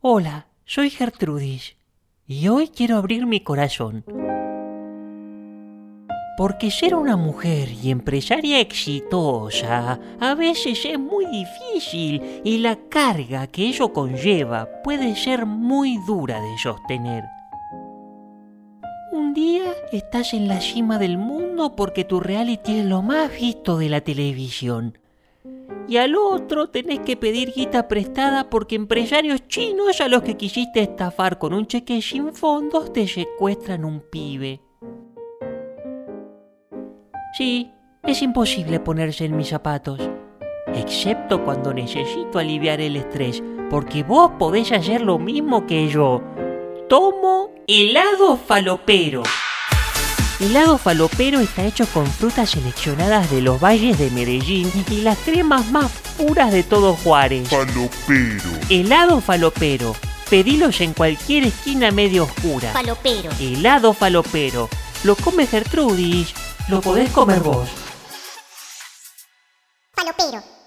Hola, soy Gertrudis y hoy quiero abrir mi corazón. Porque ser una mujer y empresaria exitosa a veces es muy difícil y la carga que ello conlleva puede ser muy dura de sostener. Un día estás en la cima del mundo porque tu reality es lo más visto de la televisión y al otro tenés que pedir guita prestada porque empresarios chinos a los que quisiste estafar con un cheque sin fondos te secuestran un pibe. Sí, es imposible ponerse en mis zapatos, excepto cuando necesito aliviar el estrés, porque vos podés hacer lo mismo que yo. Tomo helado falopero. El helado falopero está hecho con frutas seleccionadas de los valles de Medellín y las cremas más puras de todo Juárez. Falopero. Helado falopero. Pedilos en cualquier esquina medio oscura. Falopero. Helado falopero. Lo come Gertrudis. Lo podés comer vos. Falopero.